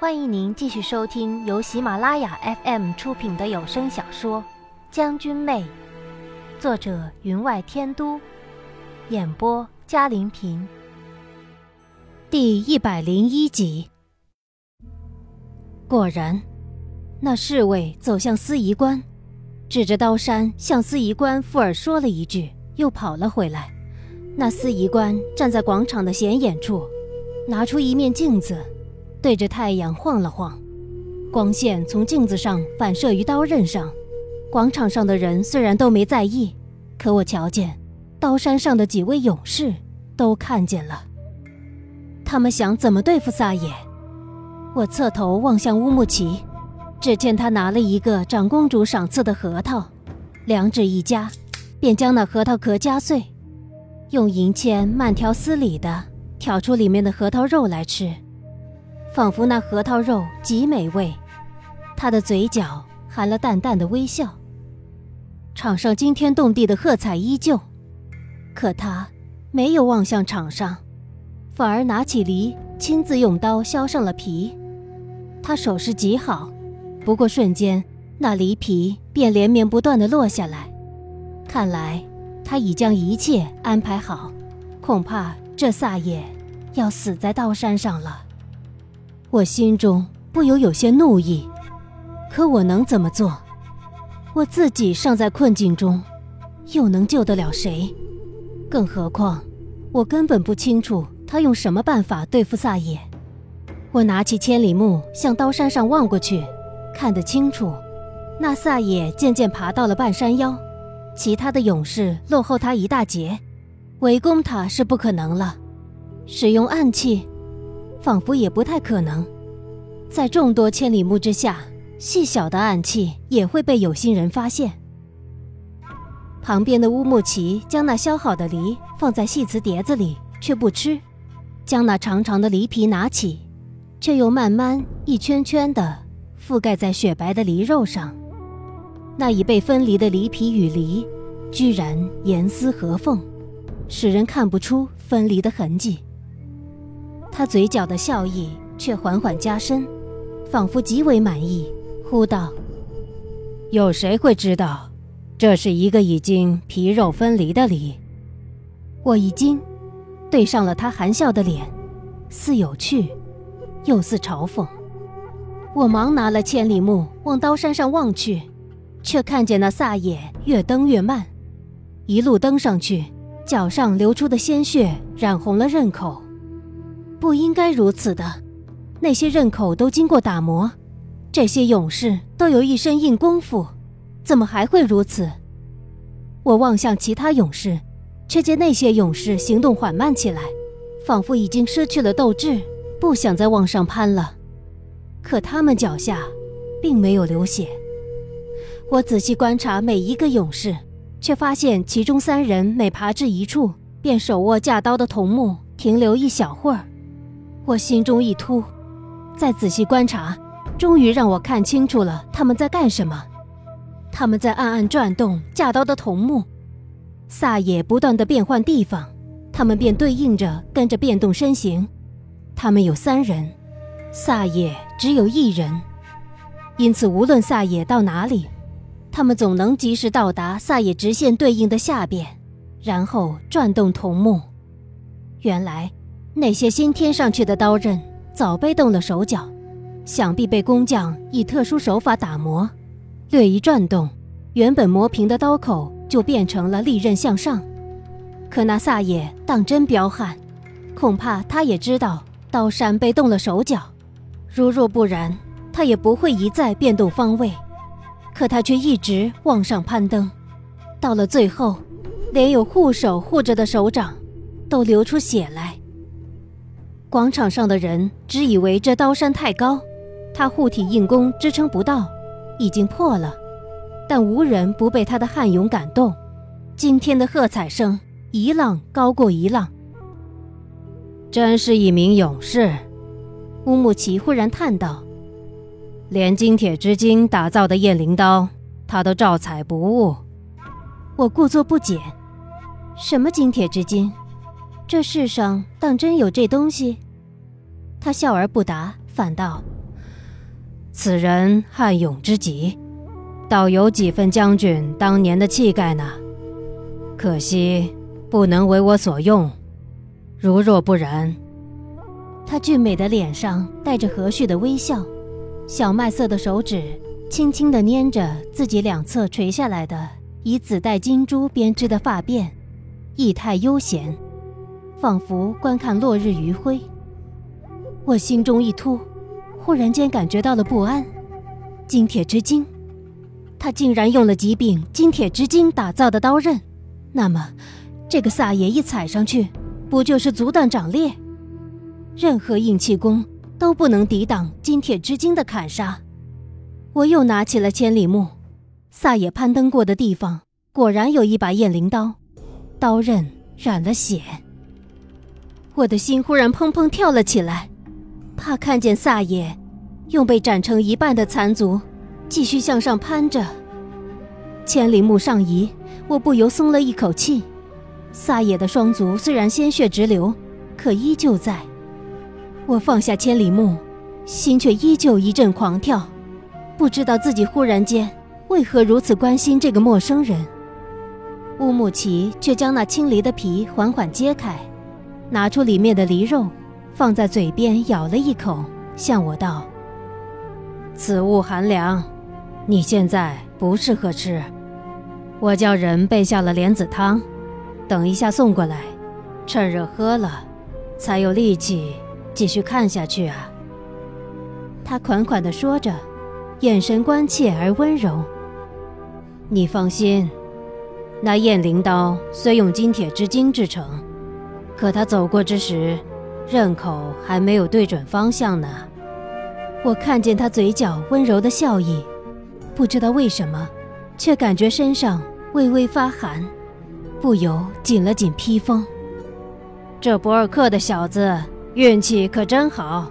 欢迎您继续收听由喜马拉雅 FM 出品的有声小说《将军妹》，作者云外天都，演播嘉玲平。第一百零一集。果然，那侍卫走向司仪官，指着刀山向司仪官附耳说了一句，又跑了回来。那司仪官站在广场的显眼处，拿出一面镜子。对着太阳晃了晃，光线从镜子上反射于刀刃上。广场上的人虽然都没在意，可我瞧见刀山上的几位勇士都看见了。他们想怎么对付萨野？我侧头望向乌木齐，只见他拿了一个长公主赏赐的核桃，两指一夹，便将那核桃壳夹碎，用银签慢条斯理的挑出里面的核桃肉来吃。仿佛那核桃肉极美味，他的嘴角含了淡淡的微笑。场上惊天动地的喝彩依旧，可他没有望向场上，反而拿起梨，亲自用刀削上了皮。他手势极好，不过瞬间那梨皮便连绵不断的落下来。看来他已将一切安排好，恐怕这撒野要死在刀山上了。我心中不由有些怒意，可我能怎么做？我自己尚在困境中，又能救得了谁？更何况，我根本不清楚他用什么办法对付萨野。我拿起千里目向刀山上望过去，看得清楚，那萨野渐渐爬到了半山腰，其他的勇士落后他一大截，围攻他是不可能了。使用暗器。仿佛也不太可能，在众多千里目之下，细小的暗器也会被有心人发现。旁边的乌木齐将那削好的梨放在细瓷碟子里，却不吃；将那长长的梨皮拿起，却又慢慢一圈圈地覆盖在雪白的梨肉上。那已被分离的梨皮与梨，居然严丝合缝，使人看不出分离的痕迹。他嘴角的笑意却缓缓加深，仿佛极为满意，呼道：“有谁会知道，这是一个已经皮肉分离的梨？”我一惊，对上了他含笑的脸，似有趣，又似嘲讽。我忙拿了千里目往刀山上望去，却看见那撒野越登越慢，一路登上去，脚上流出的鲜血染红了刃口。不应该如此的，那些刃口都经过打磨，这些勇士都有一身硬功夫，怎么还会如此？我望向其他勇士，却见那些勇士行动缓慢起来，仿佛已经失去了斗志，不想再往上攀了。可他们脚下，并没有流血。我仔细观察每一个勇士，却发现其中三人每爬至一处，便手握架刀的桐木停留一小会儿。我心中一突，再仔细观察，终于让我看清楚了他们在干什么。他们在暗暗转动架刀的桐木，萨野不断的变换地方，他们便对应着跟着变动身形。他们有三人，萨野只有一人，因此无论萨野到哪里，他们总能及时到达萨野直线对应的下边，然后转动桐木。原来。那些新添上去的刀刃早被动了手脚，想必被工匠以特殊手法打磨，略一转动，原本磨平的刀口就变成了利刃向上。可那萨野当真彪悍，恐怕他也知道刀山被动了手脚，如若不然，他也不会一再变动方位。可他却一直往上攀登，到了最后，连有护手护着的手掌都流出血来。广场上的人只以为这刀山太高，他护体硬功支撑不到，已经破了。但无人不被他的悍勇感动。今天的喝彩声一浪高过一浪，真是一名勇士。乌木齐忽然叹道：“连金铁之精打造的雁翎刀，他都照采不误。”我故作不解：“什么金铁之精？”这世上当真有这东西？他笑而不答，反道：“此人悍勇之极，倒有几分将军当年的气概呢。可惜不能为我所用。如若不然，他俊美的脸上带着和煦的微笑，小麦色的手指轻轻地捏着自己两侧垂下来的以紫带金珠编织的发辫，意态悠闲，仿佛观看落日余晖。我心中一突，忽然间感觉到了不安。金铁之精，他竟然用了极柄金铁之精打造的刀刃，那么，这个萨爷一踩上去。不就是阻挡掌裂？任何硬气功都不能抵挡金铁之精的砍杀。我又拿起了千里木，萨野攀登过的地方果然有一把雁翎刀，刀刃染了血。我的心忽然砰砰跳了起来，怕看见萨野用被斩成一半的残足继续向上攀着。千里目上移，我不由松了一口气。萨野的双足虽然鲜血直流，可依旧在。我放下千里目，心却依旧一阵狂跳，不知道自己忽然间为何如此关心这个陌生人。乌木齐却将那青梨的皮缓缓揭开，拿出里面的梨肉，放在嘴边咬了一口，向我道：“此物寒凉，你现在不适合吃。我叫人备下了莲子汤。”等一下送过来，趁热喝了，才有力气继续看下去啊。他款款地说着，眼神关切而温柔。你放心，那雁翎刀虽用金铁之精制成，可他走过之时，刃口还没有对准方向呢。我看见他嘴角温柔的笑意，不知道为什么，却感觉身上微微发寒。不由紧了紧披风。这博尔克的小子运气可真好，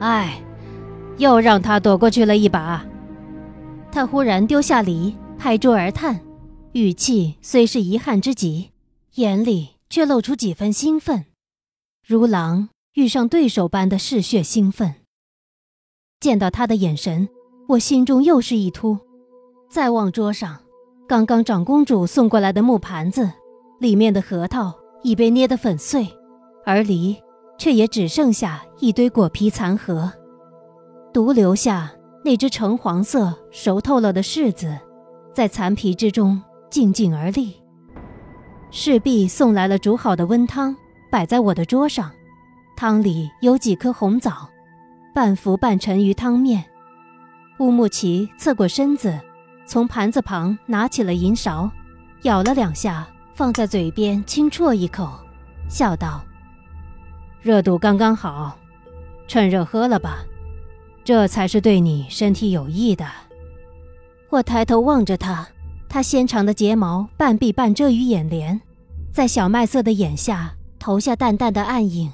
哎，又让他躲过去了一把。他忽然丢下梨，拍桌而叹，语气虽是遗憾之极，眼里却露出几分兴奋，如狼遇上对手般的嗜血兴奋。见到他的眼神，我心中又是一突，再望桌上。刚刚长公主送过来的木盘子，里面的核桃已被捏得粉碎，而梨却也只剩下一堆果皮残核，独留下那只橙黄色熟透了的柿子，在残皮之中静静而立。侍婢送来了煮好的温汤，摆在我的桌上，汤里有几颗红枣，半浮半沉于汤面。乌木齐侧过身子。从盘子旁拿起了银勺，舀了两下，放在嘴边轻啜一口，笑道：“热度刚刚好，趁热喝了吧，这才是对你身体有益的。”我抬头望着他，他纤长的睫毛半闭半遮于眼帘，在小麦色的眼下投下淡淡的暗影，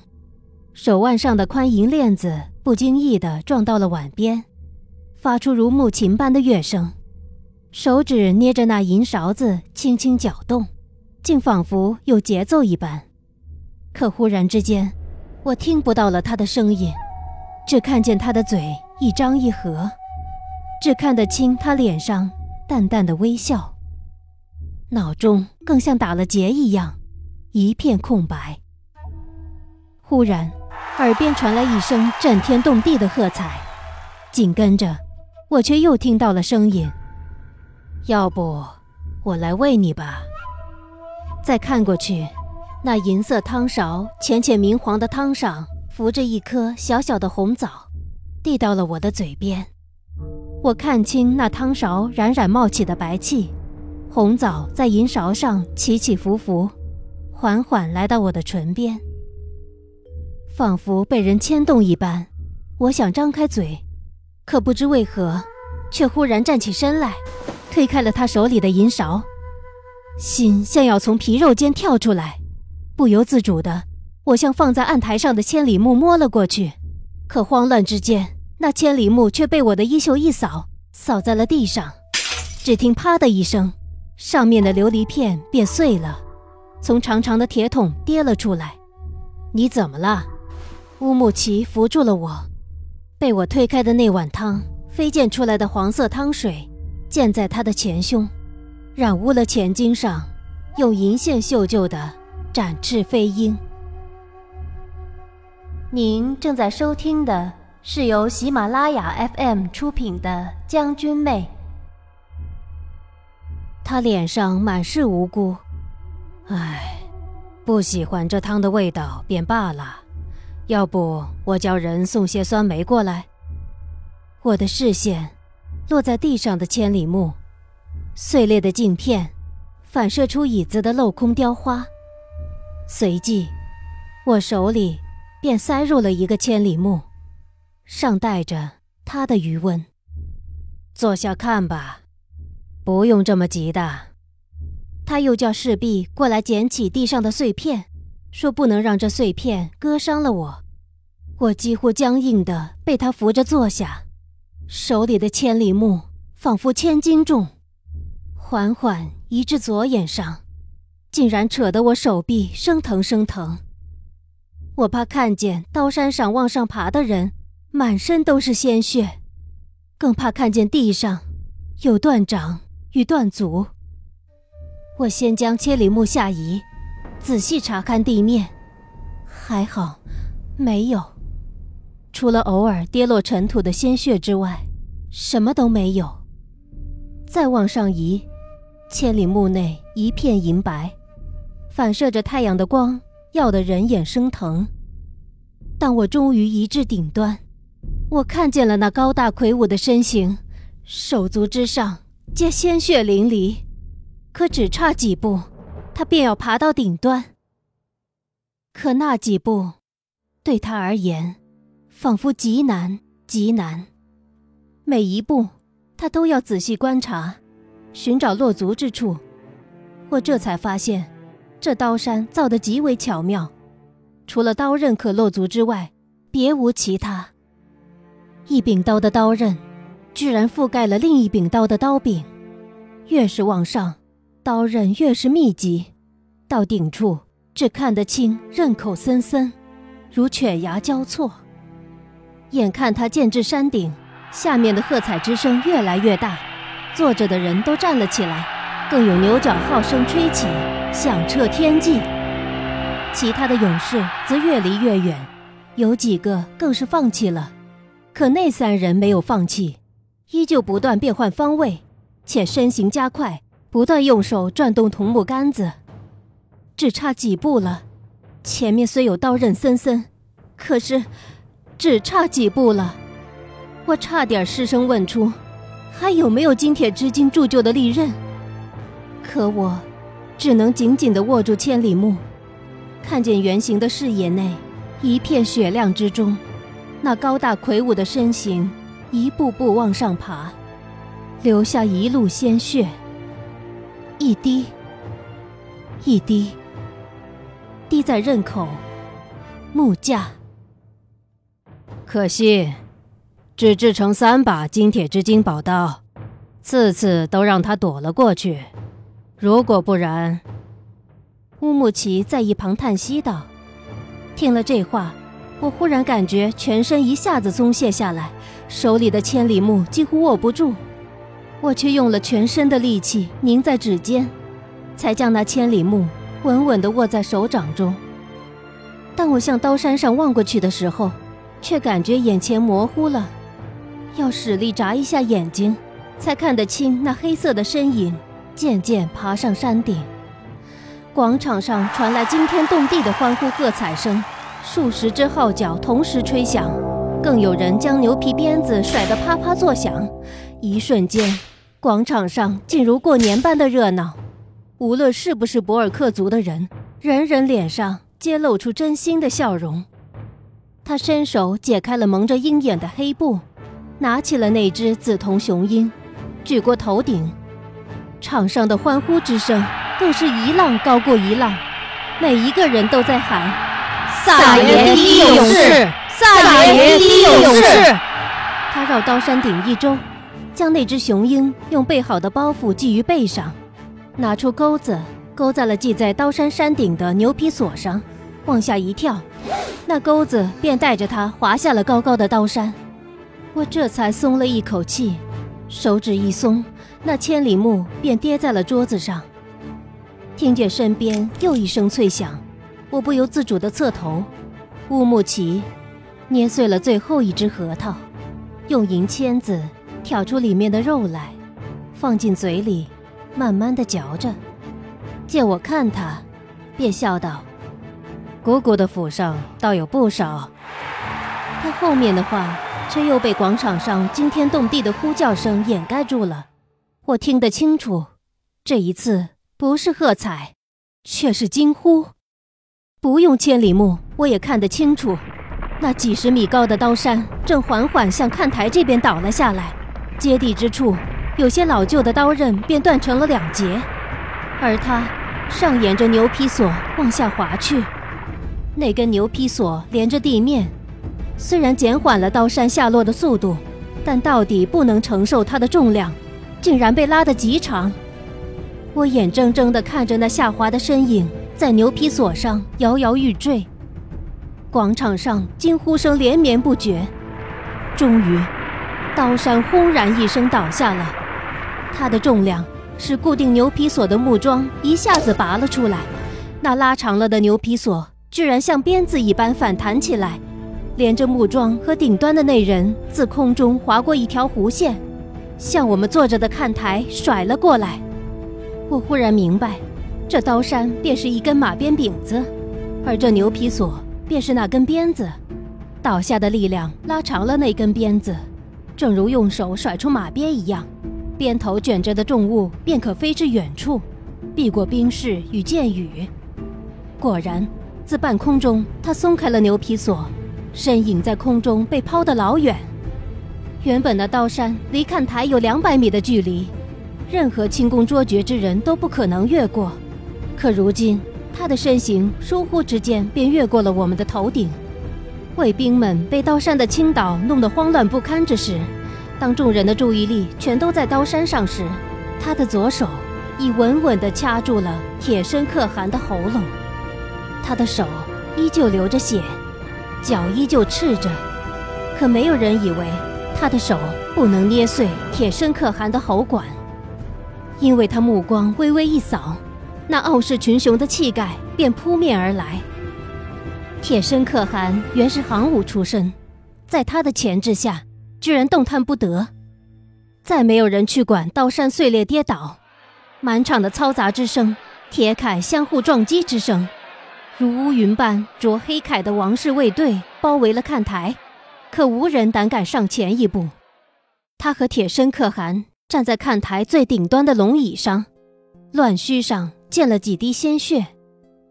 手腕上的宽银链子不经意地撞到了碗边，发出如木琴般的乐声。手指捏着那银勺子，轻轻搅动，竟仿佛有节奏一般。可忽然之间，我听不到了他的声音，只看见他的嘴一张一合，只看得清他脸上淡淡的微笑，脑中更像打了结一样，一片空白。忽然，耳边传来一声震天动地的喝彩，紧跟着，我却又听到了声音。要不，我来喂你吧。再看过去，那银色汤勺浅浅明黄的汤上浮着一颗小小的红枣，递到了我的嘴边。我看清那汤勺冉冉冒起的白气，红枣在银勺上起起伏伏，缓缓来到我的唇边，仿佛被人牵动一般。我想张开嘴，可不知为何，却忽然站起身来。推开了他手里的银勺，心像要从皮肉间跳出来，不由自主的，我向放在案台上的千里目摸了过去，可慌乱之间，那千里目却被我的衣袖一扫，扫在了地上。只听“啪”的一声，上面的琉璃片便碎了，从长长的铁桶跌了出来。你怎么了？乌木齐扶住了我，被我推开的那碗汤飞溅出来的黄色汤水溅在他的前胸，染污了前襟上用银线绣就的展翅飞鹰。您正在收听的是由喜马拉雅 FM 出品的《将军妹》。他脸上满是无辜。唉，不喜欢这汤的味道便罢了，要不我叫人送些酸梅过来。我的视线落在地上的千里木，碎裂的镜片反射出椅子的镂空雕花，随即我手里便塞入了一个千里木，上带着他的余温。坐下看吧，不用这么急的。他又叫侍婢过来捡起地上的碎片，说不能让这碎片割伤了我。我几乎僵硬的被他扶着坐下，手里的千里木仿佛千斤重，缓缓移至左眼上，竟然扯得我手臂生疼生疼。我怕看见刀山上往上爬的人满身都是鲜血，更怕看见地上有断掌与断足。我先将千里木下移，仔细查看地面，还好，没有，除了偶尔跌落尘土的鲜血之外，什么都没有。再往上移，千里木内一片银白，反射着太阳的光，耀得人眼生疼。当我终于移至顶端，我看见了那高大魁梧的身形，手足之上皆鲜血淋漓。可只差几步，他便要爬到顶端。可那几步，对他而言，仿佛极难极难。每一步，他都要仔细观察，寻找落足之处。我这才发现，这刀山造得极为巧妙，除了刀刃可落足之外，别无其他。一柄刀的刀刃，居然覆盖了另一柄刀的刀柄，越是往上。刀刃越是密集，到顶处只看得清刃口森森，如犬牙交错。眼看他渐至山顶，下面的喝彩之声越来越大，坐着的人都站了起来，更有牛角号声吹起，响彻天际。其他的勇士则越离越远，有几个更是放弃了。可那三人没有放弃，依旧不断变换方位，且身形加快。不断用手转动桐木杆子，只差几步了。前面虽有刀刃森森，可是只差几步了。我差点失声问出：“还有没有金铁之金铸就的利刃？”可我只能紧紧地握住千里木，看见圆形的视野内一片雪亮之中，那高大魁梧的身形一步步往上爬，留下一路鲜血。一滴，一滴，滴在刃口、木架。可惜，只制成三把金铁之金宝刀，次次都让他躲了过去。如果不然，乌木齐在一旁叹息道：“听了这话，我忽然感觉全身一下子松懈下来，手里的千里木几乎握不住。”我却用了全身的力气凝在指尖，才将那千里木稳稳地握在手掌中。当我向刀山上望过去的时候，却感觉眼前模糊了，要使力眨一下眼睛，才看得清那黑色的身影渐渐爬上山顶。广场上传来惊天动地的欢呼喝彩声，数十只号角同时吹响，更有人将牛皮鞭子甩得啪啪作响。一瞬间，广场上竟如过年般的热闹。无论是不是博尔克族的人，人人脸上皆露出真心的笑容。他伸手解开了蒙着鹰眼的黑布，拿起了那只紫铜雄鹰，举过头顶。场上的欢呼之声更是一浪高过一浪，每一个人都在喊：“萨爷第一勇士，萨爷第一勇士！”他绕刀山顶一周。将那只雄鹰用备好的包袱系于背上，拿出钩子勾在了系在刀山山顶的牛皮锁上，往下一跳，那钩子便带着他滑下了高高的刀山。我这才松了一口气，手指一松，那千里目便跌在了桌子上。听见身边又一声脆响，我不由自主地侧头。乌木齐捏碎了最后一只核桃，用银签子挑出里面的肉来，放进嘴里，慢慢地嚼着。见我看他，便笑道：“姑姑的府上倒有不少。”他后面的话却又被广场上惊天动地的呼叫声掩盖住了。我听得清楚，这一次不是喝彩，却是惊呼。不用千里目，我也看得清楚，那几十米高的刀山正缓缓向看台这边倒了下来，接地之处，有些老旧的刀刃便断成了两截，而它上沿着牛皮索往下滑去，那根牛皮索连着地面。虽然减缓了刀山下落的速度，但到底不能承受它的重量，竟然被拉得极长。我眼睁睁地看着那下滑的身影在牛皮索上摇摇欲坠，广场上惊呼声连绵不绝。终于，刀山轰然一声倒下了。它的重量使固定牛皮索的木桩一下子拔了出来，那拉长了的牛皮索居然像鞭子一般反弹起来。连着木桩和顶端的那人自空中划过一条弧线，向我们坐着的看台甩了过来。我忽然明白，这刀山便是一根马鞭柄子，而这牛皮索便是那根鞭子。倒下的力量拉长了那根鞭子，正如用手甩出马鞭一样，鞭头卷着的重物便可飞至远处，避过冰势与箭雨。果然，自半空中，他松开了牛皮索。身影在空中被抛得老远，原本的刀山离看台有两百米的距离，任何轻功卓绝之人都不可能越过。可如今他的身形疏忽之间便越过了我们的头顶。卫兵们被刀山的倾倒弄得慌乱不堪之时，当众人的注意力全都在刀山上时，他的左手已稳稳地掐住了铁身可汗的喉咙，他的手依旧流着血。脚依旧赤着，可没有人以为他的手不能捏碎铁生可汗的喉管，因为他目光微微一扫，那傲视群雄的气概便扑面而来。铁身可汗原是行武出身，在他的钳制下，居然动弹不得。再没有人去管刀山碎裂跌倒，满场的嘈杂之声，铁铠相互撞击之声。如乌云般着黑铠的王室卫队包围了看台，可无人胆敢上前一步。他和铁身可汗站在看台最顶端的龙椅上，乱须上溅了几滴鲜血，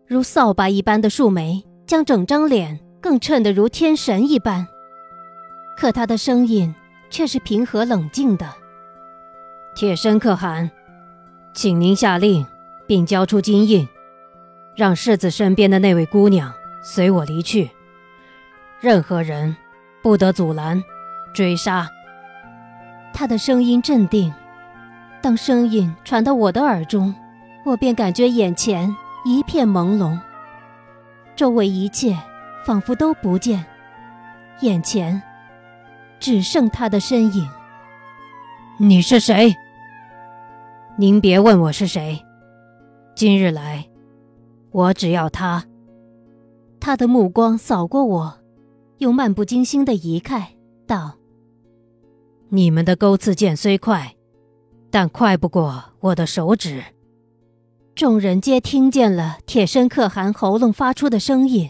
如扫把一般的树眉将整张脸更衬得如天神一般。可他的声音却是平和冷静的：“铁身可汗，请您下令，并交出金印。”让世子身边的那位姑娘随我离去，任何人不得阻拦、追杀。他的声音镇定，当声音传到我的耳中，我便感觉眼前一片朦胧，周围一切仿佛都不见，眼前只剩他的身影。你是谁？您别问我是谁，今日来。我只要他。他的目光扫过我，又漫不经心的移开，道：“你们的钩刺剑虽快，但快不过我的手指。”众人皆听见了铁身可汗喉咙发出的声音，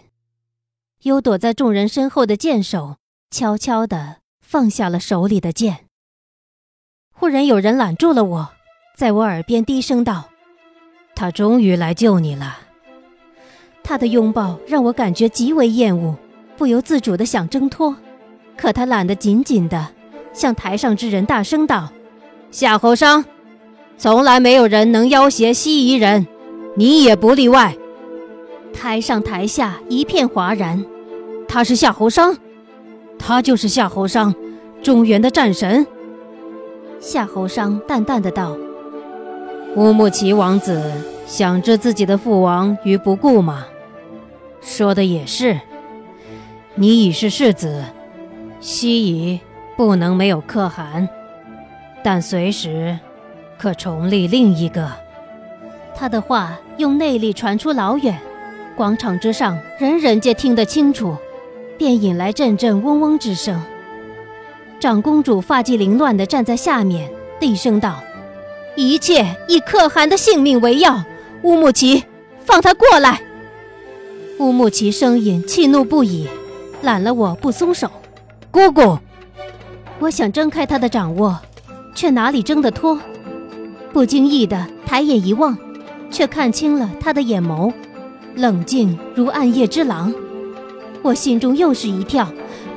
有躲在众人身后的剑手悄悄地放下了手里的剑。忽然有人揽住了我，在我耳边低声道：“他终于来救你了。”他的拥抱让我感觉极为厌恶，不由自主的想挣脱，可他揽得紧紧的，向台上之人大声道：“夏侯商，从来没有人能要挟西夷人，你也不例外。”台上台下一片哗然。他是夏侯商，他就是夏侯商，中原的战神。夏侯商淡淡的道：“乌木齐王子想置自己的父王于不顾吗？”说的也是，你已是世子，西夷不能没有可汗，但随时可重立另一个。他的话用内力传出老远，广场之上人人皆听得清楚，便引来阵阵嗡嗡之声。长公主发髻凌乱地站在下面，厉声道：“一切以可汗的性命为要，乌木齐，放他过来！”乌木齐声音气怒不已，揽了我不松手。姑姑，我想挣开他的掌握，却哪里挣得脱？不经意的抬眼一望，却看清了他的眼眸，冷静如暗夜之狼。我心中又是一跳，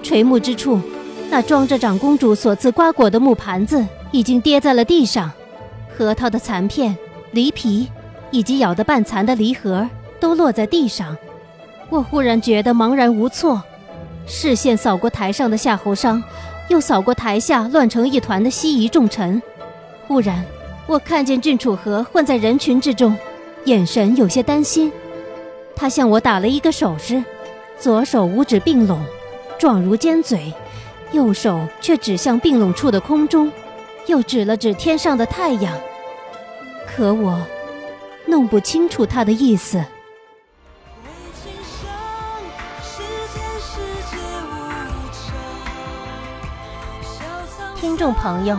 垂目之处。那装着长公主所赐瓜果的木盘子已经跌在了地上，核桃的残片、梨皮，以及咬得半残的梨核都落在地上。我忽然觉得茫然无措，视线扫过台上的夏侯商，又扫过台下乱成一团的西夷重臣。忽然，我看见郡主和混在人群之中，眼神有些担心。他向我打了一个手势，左手五指并拢，状如尖嘴。右手却指向并拢处的空中，又指了指天上的太阳。可我弄不清楚他的意思。听众朋友，